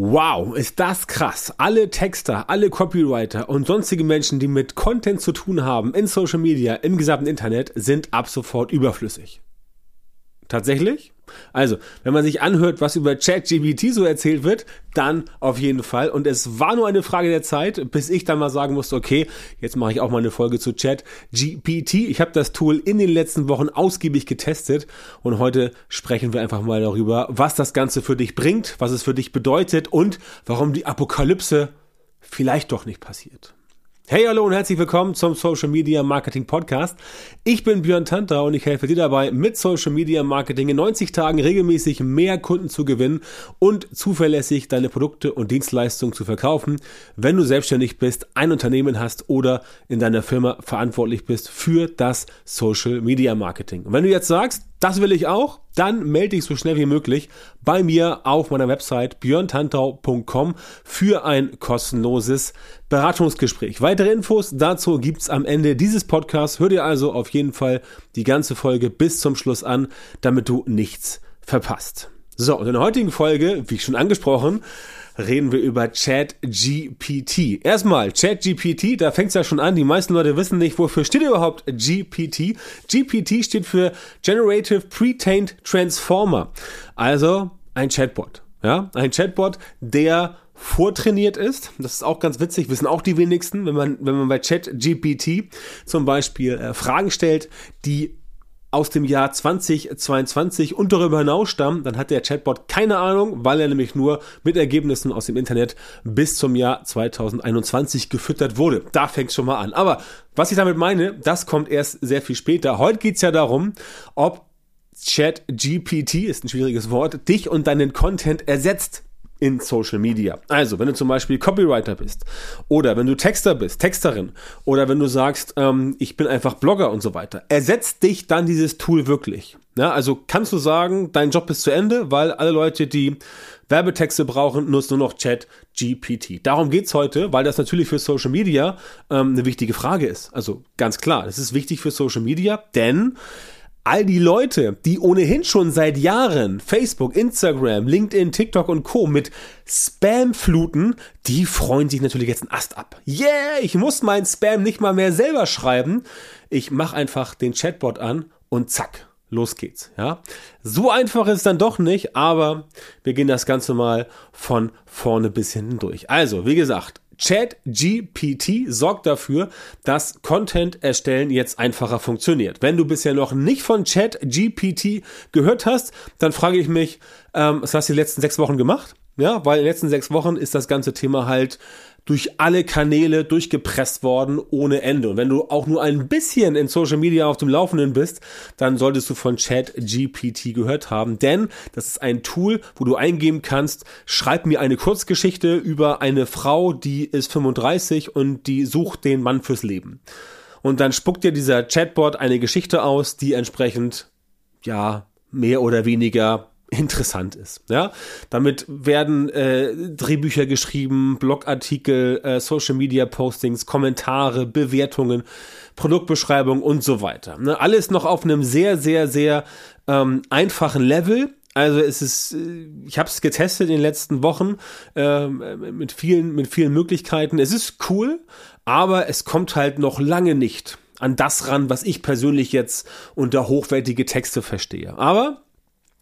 Wow, ist das krass. Alle Texter, alle Copywriter und sonstige Menschen, die mit Content zu tun haben in Social Media, im gesamten Internet, sind ab sofort überflüssig. Tatsächlich? Also, wenn man sich anhört, was über ChatGPT so erzählt wird, dann auf jeden Fall. Und es war nur eine Frage der Zeit, bis ich dann mal sagen musste, okay, jetzt mache ich auch mal eine Folge zu ChatGPT. Ich habe das Tool in den letzten Wochen ausgiebig getestet und heute sprechen wir einfach mal darüber, was das Ganze für dich bringt, was es für dich bedeutet und warum die Apokalypse vielleicht doch nicht passiert. Hey, hallo und herzlich willkommen zum Social Media Marketing Podcast. Ich bin Björn Tanter und ich helfe dir dabei, mit Social Media Marketing in 90 Tagen regelmäßig mehr Kunden zu gewinnen und zuverlässig deine Produkte und Dienstleistungen zu verkaufen, wenn du selbstständig bist, ein Unternehmen hast oder in deiner Firma verantwortlich bist für das Social Media Marketing. Und wenn du jetzt sagst, das will ich auch. Dann melde dich so schnell wie möglich bei mir auf meiner Website björntantau.com für ein kostenloses Beratungsgespräch. Weitere Infos dazu gibt's am Ende dieses Podcasts. Hör dir also auf jeden Fall die ganze Folge bis zum Schluss an, damit du nichts verpasst. So, und in der heutigen Folge, wie schon angesprochen, reden wir über ChatGPT. Erstmal, ChatGPT, da fängt es ja schon an. Die meisten Leute wissen nicht, wofür steht überhaupt GPT. GPT steht für Generative Pre-Trained Transformer. Also ein Chatbot. Ja, ein Chatbot, der vortrainiert ist. Das ist auch ganz witzig, wissen auch die wenigsten, wenn man, wenn man bei ChatGPT zum Beispiel äh, Fragen stellt, die aus dem Jahr 2022 und darüber hinaus stammen, dann hat der Chatbot keine Ahnung, weil er nämlich nur mit Ergebnissen aus dem Internet bis zum Jahr 2021 gefüttert wurde. Da fängt schon mal an. Aber was ich damit meine, das kommt erst sehr viel später. Heute geht's ja darum, ob ChatGPT, ist ein schwieriges Wort, dich und deinen Content ersetzt in Social Media. Also, wenn du zum Beispiel Copywriter bist oder wenn du Texter bist, Texterin oder wenn du sagst, ähm, ich bin einfach Blogger und so weiter, ersetzt dich dann dieses Tool wirklich. Ja, also kannst du sagen, dein Job ist zu Ende, weil alle Leute, die Werbetexte brauchen, nutzen nur noch Chat GPT. Darum geht's heute, weil das natürlich für Social Media ähm, eine wichtige Frage ist. Also ganz klar, das ist wichtig für Social Media, denn all die Leute, die ohnehin schon seit Jahren Facebook, Instagram, LinkedIn, TikTok und Co. mit Spam fluten, die freuen sich natürlich jetzt einen Ast ab. Yeah, ich muss mein Spam nicht mal mehr selber schreiben. Ich mache einfach den Chatbot an und zack, los geht's. Ja, so einfach ist es dann doch nicht, aber wir gehen das Ganze mal von vorne bis hinten durch. Also, wie gesagt, ChatGPT sorgt dafür, dass Content erstellen jetzt einfacher funktioniert. Wenn du bisher noch nicht von ChatGPT gehört hast, dann frage ich mich, ähm, was hast du die letzten sechs Wochen gemacht? Ja, weil in den letzten sechs Wochen ist das ganze Thema halt durch alle Kanäle durchgepresst worden ohne Ende. Und wenn du auch nur ein bisschen in Social Media auf dem Laufenden bist, dann solltest du von Chat GPT gehört haben, denn das ist ein Tool, wo du eingeben kannst, schreib mir eine Kurzgeschichte über eine Frau, die ist 35 und die sucht den Mann fürs Leben. Und dann spuckt dir dieser Chatbot eine Geschichte aus, die entsprechend, ja, mehr oder weniger interessant ist. Ja, damit werden äh, Drehbücher geschrieben, Blogartikel, äh, Social Media Postings, Kommentare, Bewertungen, Produktbeschreibung und so weiter. Ne? Alles noch auf einem sehr, sehr, sehr ähm, einfachen Level. Also es ist, äh, ich habe es getestet in den letzten Wochen äh, mit vielen, mit vielen Möglichkeiten. Es ist cool, aber es kommt halt noch lange nicht an das ran, was ich persönlich jetzt unter hochwertige Texte verstehe. Aber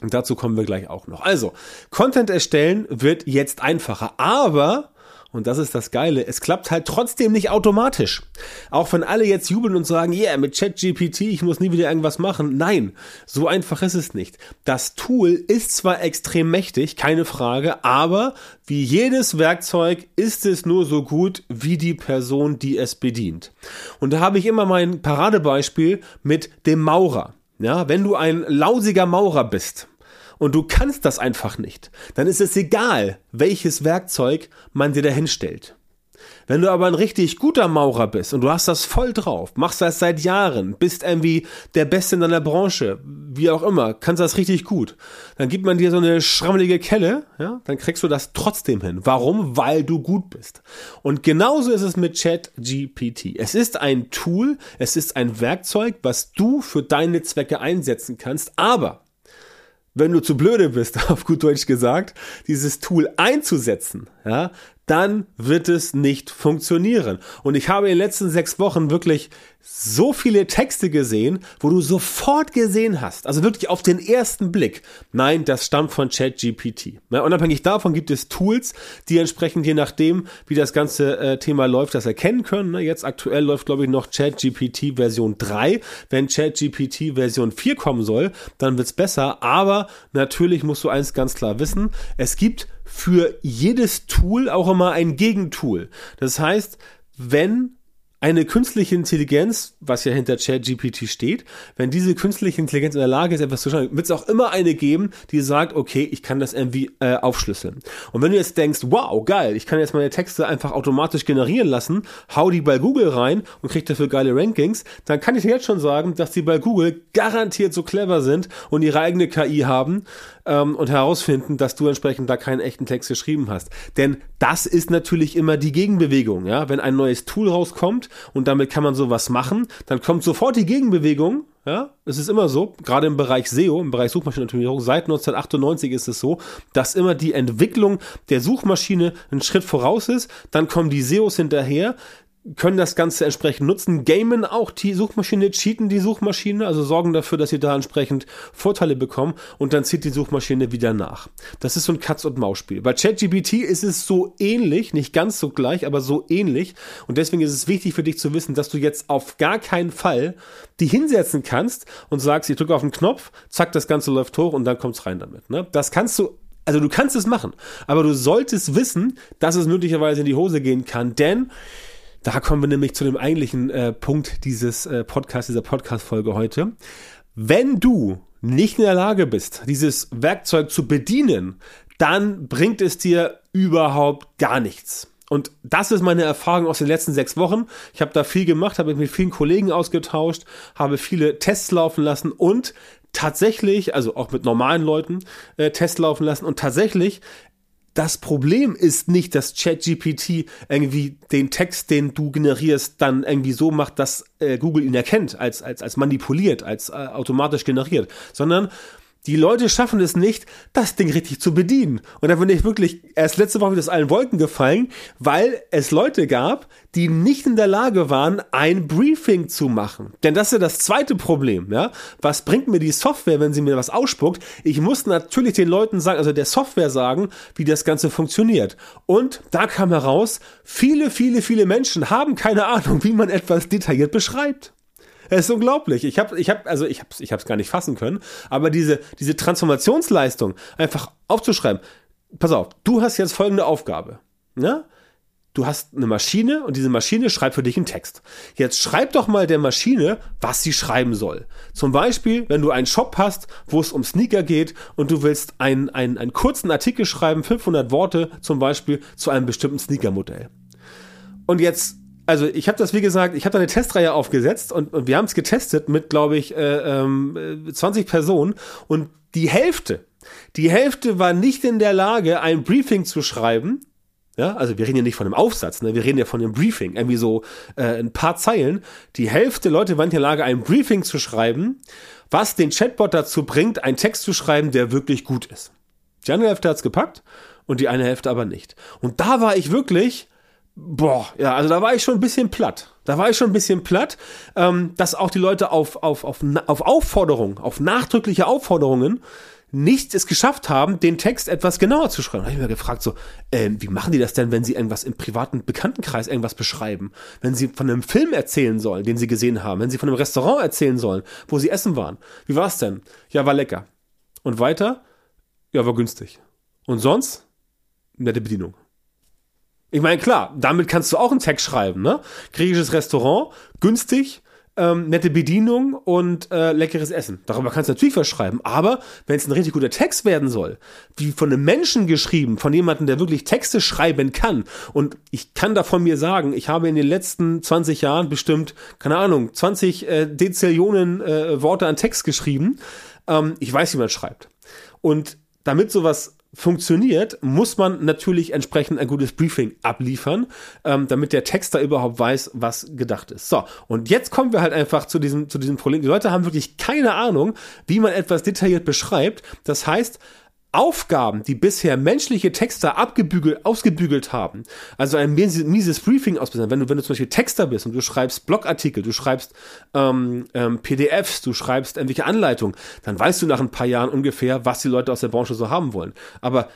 und dazu kommen wir gleich auch noch. Also, Content erstellen wird jetzt einfacher, aber und das ist das Geile, es klappt halt trotzdem nicht automatisch. Auch wenn alle jetzt jubeln und sagen, yeah, mit ChatGPT, ich muss nie wieder irgendwas machen. Nein, so einfach ist es nicht. Das Tool ist zwar extrem mächtig, keine Frage, aber wie jedes Werkzeug ist es nur so gut wie die Person, die es bedient. Und da habe ich immer mein Paradebeispiel mit dem Maurer. Ja, wenn du ein lausiger Maurer bist und du kannst das einfach nicht, dann ist es egal, welches Werkzeug man dir dahin stellt. Wenn du aber ein richtig guter Maurer bist und du hast das voll drauf, machst das seit Jahren, bist irgendwie der Beste in deiner Branche, wie auch immer, kannst das richtig gut, dann gibt man dir so eine schrammelige Kelle, ja, dann kriegst du das trotzdem hin. Warum? Weil du gut bist. Und genauso ist es mit Chat GPT. Es ist ein Tool, es ist ein Werkzeug, was du für deine Zwecke einsetzen kannst, aber wenn du zu blöde bist, auf gut Deutsch gesagt, dieses Tool einzusetzen, ja, dann wird es nicht funktionieren. Und ich habe in den letzten sechs Wochen wirklich so viele Texte gesehen, wo du sofort gesehen hast, also wirklich auf den ersten Blick, nein, das stammt von ChatGPT. Ja, unabhängig davon gibt es Tools, die entsprechend je nachdem, wie das ganze äh, Thema läuft, das erkennen können. Ne? Jetzt aktuell läuft, glaube ich, noch ChatGPT Version 3. Wenn ChatGPT Version 4 kommen soll, dann wird's besser. Aber natürlich musst du eins ganz klar wissen, es gibt für jedes Tool auch immer ein Gegentool. Das heißt, wenn eine künstliche Intelligenz, was ja hinter ChatGPT steht, wenn diese künstliche Intelligenz in der Lage ist, etwas zu schreiben, wird es auch immer eine geben, die sagt, okay, ich kann das irgendwie äh, aufschlüsseln. Und wenn du jetzt denkst, wow, geil, ich kann jetzt meine Texte einfach automatisch generieren lassen, hau die bei Google rein und krieg dafür geile Rankings, dann kann ich dir jetzt schon sagen, dass die bei Google garantiert so clever sind und ihre eigene KI haben, ähm, und herausfinden, dass du entsprechend da keinen echten Text geschrieben hast. Denn das ist natürlich immer die Gegenbewegung. Ja? Wenn ein neues Tool rauskommt und damit kann man sowas machen, dann kommt sofort die Gegenbewegung. Ja, es ist immer so, gerade im Bereich SEO, im Bereich Suchmaschinenoptimierung, seit 1998 ist es so, dass immer die Entwicklung der Suchmaschine einen Schritt voraus ist, dann kommen die SEOs hinterher, können das Ganze entsprechend nutzen, gamen auch die Suchmaschine, cheaten die Suchmaschine, also sorgen dafür, dass sie da entsprechend Vorteile bekommen und dann zieht die Suchmaschine wieder nach. Das ist so ein Katz- und Maus-Spiel. Bei ChatGPT ist es so ähnlich, nicht ganz so gleich, aber so ähnlich und deswegen ist es wichtig für dich zu wissen, dass du jetzt auf gar keinen Fall die hinsetzen kannst und sagst, ich drücke auf den Knopf, zack, das Ganze läuft hoch und dann kommt's rein damit. Ne? Das kannst du also du kannst es machen, aber du solltest wissen, dass es möglicherweise in die Hose gehen kann, denn da kommen wir nämlich zu dem eigentlichen äh, Punkt dieses äh, Podcasts, dieser Podcast-Folge heute. Wenn du nicht in der Lage bist, dieses Werkzeug zu bedienen, dann bringt es dir überhaupt gar nichts. Und das ist meine Erfahrung aus den letzten sechs Wochen. Ich habe da viel gemacht, habe mich mit vielen Kollegen ausgetauscht, habe viele Tests laufen lassen und tatsächlich, also auch mit normalen Leuten äh, Tests laufen lassen und tatsächlich das Problem ist nicht, dass ChatGPT irgendwie den Text, den du generierst, dann irgendwie so macht, dass äh, Google ihn erkennt, als, als, als manipuliert, als äh, automatisch generiert, sondern die Leute schaffen es nicht, das Ding richtig zu bedienen. Und da bin ich wirklich erst letzte Woche wieder aus allen Wolken gefallen, weil es Leute gab, die nicht in der Lage waren, ein Briefing zu machen. Denn das ist ja das zweite Problem, ja. Was bringt mir die Software, wenn sie mir was ausspuckt? Ich muss natürlich den Leuten sagen, also der Software sagen, wie das Ganze funktioniert. Und da kam heraus, viele, viele, viele Menschen haben keine Ahnung, wie man etwas detailliert beschreibt. Es ist unglaublich. Ich habe, ich habe, also ich habe, ich habe es gar nicht fassen können. Aber diese, diese Transformationsleistung einfach aufzuschreiben. Pass auf, du hast jetzt folgende Aufgabe. Ne? Du hast eine Maschine und diese Maschine schreibt für dich einen Text. Jetzt schreib doch mal der Maschine, was sie schreiben soll. Zum Beispiel, wenn du einen Shop hast, wo es um Sneaker geht und du willst einen, einen, einen kurzen Artikel schreiben, 500 Worte zum Beispiel zu einem bestimmten Sneaker-Modell. Und jetzt also ich habe das, wie gesagt, ich habe da eine Testreihe aufgesetzt und, und wir haben es getestet mit, glaube ich, äh, äh, 20 Personen und die Hälfte, die Hälfte war nicht in der Lage, ein Briefing zu schreiben. Ja, also wir reden ja nicht von einem Aufsatz, ne? wir reden ja von einem Briefing, irgendwie so äh, ein paar Zeilen. Die Hälfte Leute waren in der Lage, ein Briefing zu schreiben, was den Chatbot dazu bringt, einen Text zu schreiben, der wirklich gut ist. Die andere Hälfte hat's gepackt und die eine Hälfte aber nicht. Und da war ich wirklich Boah, ja, also da war ich schon ein bisschen platt. Da war ich schon ein bisschen platt, ähm, dass auch die Leute auf, auf, auf, auf Aufforderungen, auf nachdrückliche Aufforderungen nicht es geschafft haben, den Text etwas genauer zu schreiben. Da habe ich mir gefragt, so, äh, wie machen die das denn, wenn sie irgendwas im privaten Bekanntenkreis irgendwas beschreiben? Wenn sie von einem Film erzählen sollen, den sie gesehen haben, wenn sie von einem Restaurant erzählen sollen, wo sie essen waren. Wie war es denn? Ja, war lecker. Und weiter? Ja, war günstig. Und sonst? Nette Bedienung. Ich meine, klar, damit kannst du auch einen Text schreiben, ne? Griechisches Restaurant, günstig, ähm, nette Bedienung und äh, leckeres Essen. Darüber kannst du natürlich was schreiben. Aber wenn es ein richtig guter Text werden soll, wie von einem Menschen geschrieben, von jemandem, der wirklich Texte schreiben kann, und ich kann da von mir sagen, ich habe in den letzten 20 Jahren bestimmt, keine Ahnung, 20 äh, Dezillionen äh, Worte an Text geschrieben. Ähm, ich weiß, wie man schreibt. Und damit sowas funktioniert, muss man natürlich entsprechend ein gutes Briefing abliefern, ähm, damit der Texter überhaupt weiß, was gedacht ist. So, und jetzt kommen wir halt einfach zu diesem, zu diesem Problem. Die Leute haben wirklich keine Ahnung, wie man etwas detailliert beschreibt. Das heißt, Aufgaben, die bisher menschliche Texter abgebügelt, ausgebügelt haben, also ein mieses Briefing ausbessern, wenn du, wenn du zum Beispiel Texter bist und du schreibst Blogartikel, du schreibst ähm, ähm, PDFs, du schreibst irgendwelche Anleitungen, dann weißt du nach ein paar Jahren ungefähr, was die Leute aus der Branche so haben wollen. Aber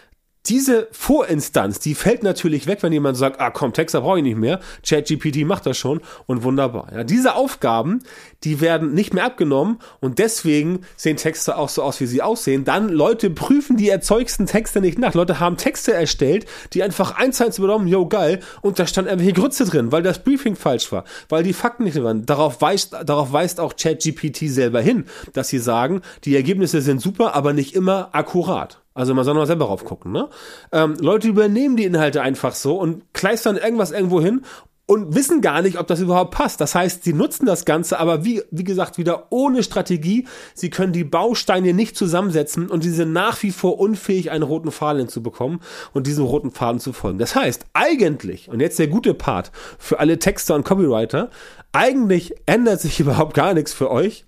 diese Vorinstanz, die fällt natürlich weg, wenn jemand sagt, ah komm, Texter brauche ich nicht mehr, ChatGPT macht das schon und wunderbar. Ja, diese Aufgaben, die werden nicht mehr abgenommen und deswegen sehen Texte auch so aus, wie sie aussehen. Dann Leute prüfen die erzeugsten Texte nicht nach. Leute haben Texte erstellt, die einfach eins zu eins übernommen, yo geil, und da stand irgendwelche Grütze drin, weil das Briefing falsch war, weil die Fakten nicht waren. Darauf weist, darauf weist auch ChatGPT selber hin, dass sie sagen, die Ergebnisse sind super, aber nicht immer akkurat. Also man soll mal selber drauf gucken, ne? Ähm, Leute übernehmen die Inhalte einfach so und kleistern irgendwas irgendwo hin und wissen gar nicht, ob das überhaupt passt. Das heißt, sie nutzen das Ganze, aber wie, wie gesagt, wieder ohne Strategie. Sie können die Bausteine nicht zusammensetzen und sie sind nach wie vor unfähig, einen roten Faden zu bekommen und diesem roten Faden zu folgen. Das heißt, eigentlich, und jetzt der gute Part für alle Texter und Copywriter, eigentlich ändert sich überhaupt gar nichts für euch,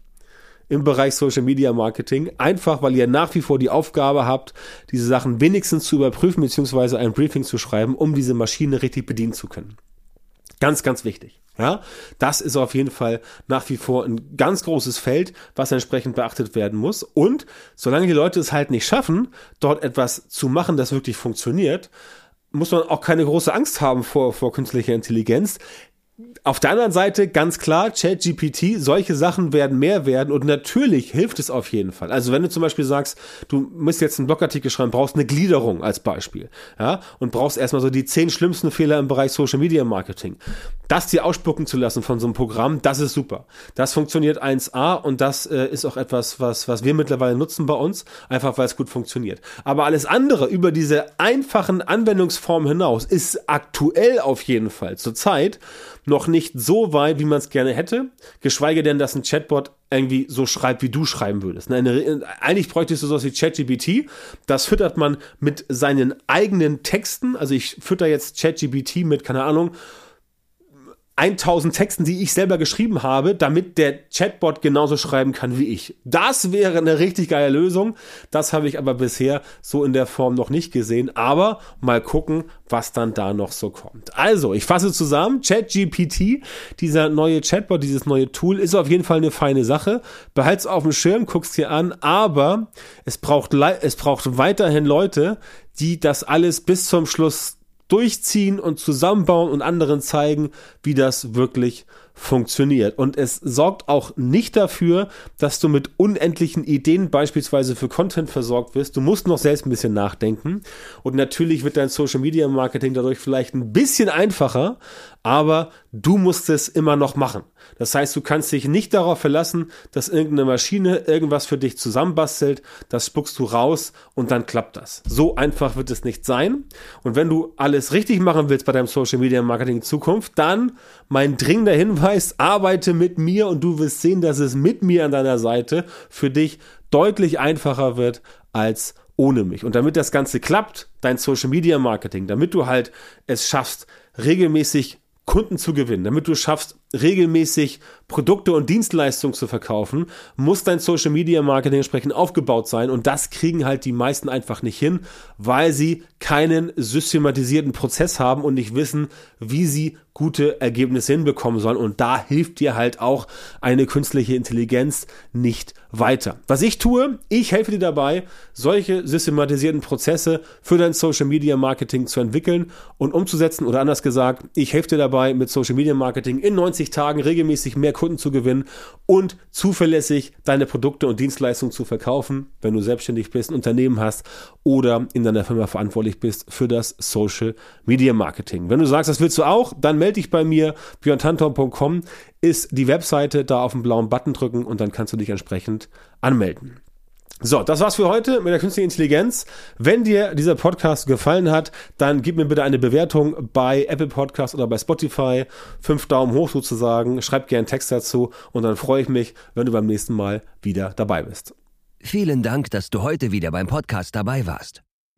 im Bereich Social Media Marketing, einfach weil ihr nach wie vor die Aufgabe habt, diese Sachen wenigstens zu überprüfen bzw. ein Briefing zu schreiben, um diese Maschine richtig bedienen zu können. Ganz, ganz wichtig. Ja, das ist auf jeden Fall nach wie vor ein ganz großes Feld, was entsprechend beachtet werden muss. Und solange die Leute es halt nicht schaffen, dort etwas zu machen, das wirklich funktioniert, muss man auch keine große Angst haben vor, vor künstlicher Intelligenz. Auf der anderen Seite ganz klar, ChatGPT, solche Sachen werden mehr werden und natürlich hilft es auf jeden Fall. Also wenn du zum Beispiel sagst, du musst jetzt einen Blogartikel schreiben, brauchst eine Gliederung als Beispiel, ja, und brauchst erstmal so die zehn schlimmsten Fehler im Bereich Social Media Marketing. Das dir ausspucken zu lassen von so einem Programm, das ist super. Das funktioniert 1A und das äh, ist auch etwas, was, was wir mittlerweile nutzen bei uns, einfach weil es gut funktioniert. Aber alles andere über diese einfachen Anwendungsformen hinaus ist aktuell auf jeden Fall zurzeit noch nicht so weit, wie man es gerne hätte, geschweige denn, dass ein Chatbot irgendwie so schreibt, wie du schreiben würdest. Eine, eigentlich bräuchtest du sowas wie ChatGPT. Das füttert man mit seinen eigenen Texten. Also ich fütter jetzt ChatGPT mit, keine Ahnung, 1000 Texten, die ich selber geschrieben habe, damit der Chatbot genauso schreiben kann wie ich. Das wäre eine richtig geile Lösung. Das habe ich aber bisher so in der Form noch nicht gesehen. Aber mal gucken, was dann da noch so kommt. Also, ich fasse zusammen. ChatGPT, dieser neue Chatbot, dieses neue Tool, ist auf jeden Fall eine feine Sache. Behalt's auf dem Schirm, guck's dir an. Aber es braucht, es braucht weiterhin Leute, die das alles bis zum Schluss durchziehen und zusammenbauen und anderen zeigen, wie das wirklich funktioniert. Und es sorgt auch nicht dafür, dass du mit unendlichen Ideen beispielsweise für Content versorgt wirst. Du musst noch selbst ein bisschen nachdenken. Und natürlich wird dein Social Media Marketing dadurch vielleicht ein bisschen einfacher, aber du musst es immer noch machen. Das heißt, du kannst dich nicht darauf verlassen, dass irgendeine Maschine irgendwas für dich zusammenbastelt, das spuckst du raus und dann klappt das. So einfach wird es nicht sein. Und wenn du alles richtig machen willst bei deinem Social Media Marketing in Zukunft, dann mein dringender Hinweis, arbeite mit mir und du wirst sehen, dass es mit mir an deiner Seite für dich deutlich einfacher wird als ohne mich. Und damit das Ganze klappt, dein Social Media Marketing, damit du halt es schaffst, regelmäßig Kunden zu gewinnen, damit du schaffst, regelmäßig Produkte und Dienstleistungen zu verkaufen, muss dein Social Media Marketing entsprechend aufgebaut sein und das kriegen halt die meisten einfach nicht hin, weil sie keinen systematisierten Prozess haben und nicht wissen, wie sie gute Ergebnisse hinbekommen sollen und da hilft dir halt auch eine künstliche Intelligenz nicht weiter. Was ich tue, ich helfe dir dabei, solche systematisierten Prozesse für dein Social Media Marketing zu entwickeln und umzusetzen oder anders gesagt, ich helfe dir dabei mit Social Media Marketing in 90 Tagen regelmäßig mehr Kunden zu gewinnen und zuverlässig deine Produkte und Dienstleistungen zu verkaufen, wenn du selbstständig bist, ein Unternehmen hast oder in deiner Firma verantwortlich bist für das Social Media Marketing. Wenn du sagst, das willst du auch, dann melde dich bei mir. björntanton.com ist die Webseite, da auf den blauen Button drücken und dann kannst du dich entsprechend anmelden. So, das war's für heute mit der künstlichen Intelligenz. Wenn dir dieser Podcast gefallen hat, dann gib mir bitte eine Bewertung bei Apple Podcast oder bei Spotify. Fünf Daumen hoch sozusagen. Schreib gerne einen Text dazu und dann freue ich mich, wenn du beim nächsten Mal wieder dabei bist. Vielen Dank, dass du heute wieder beim Podcast dabei warst.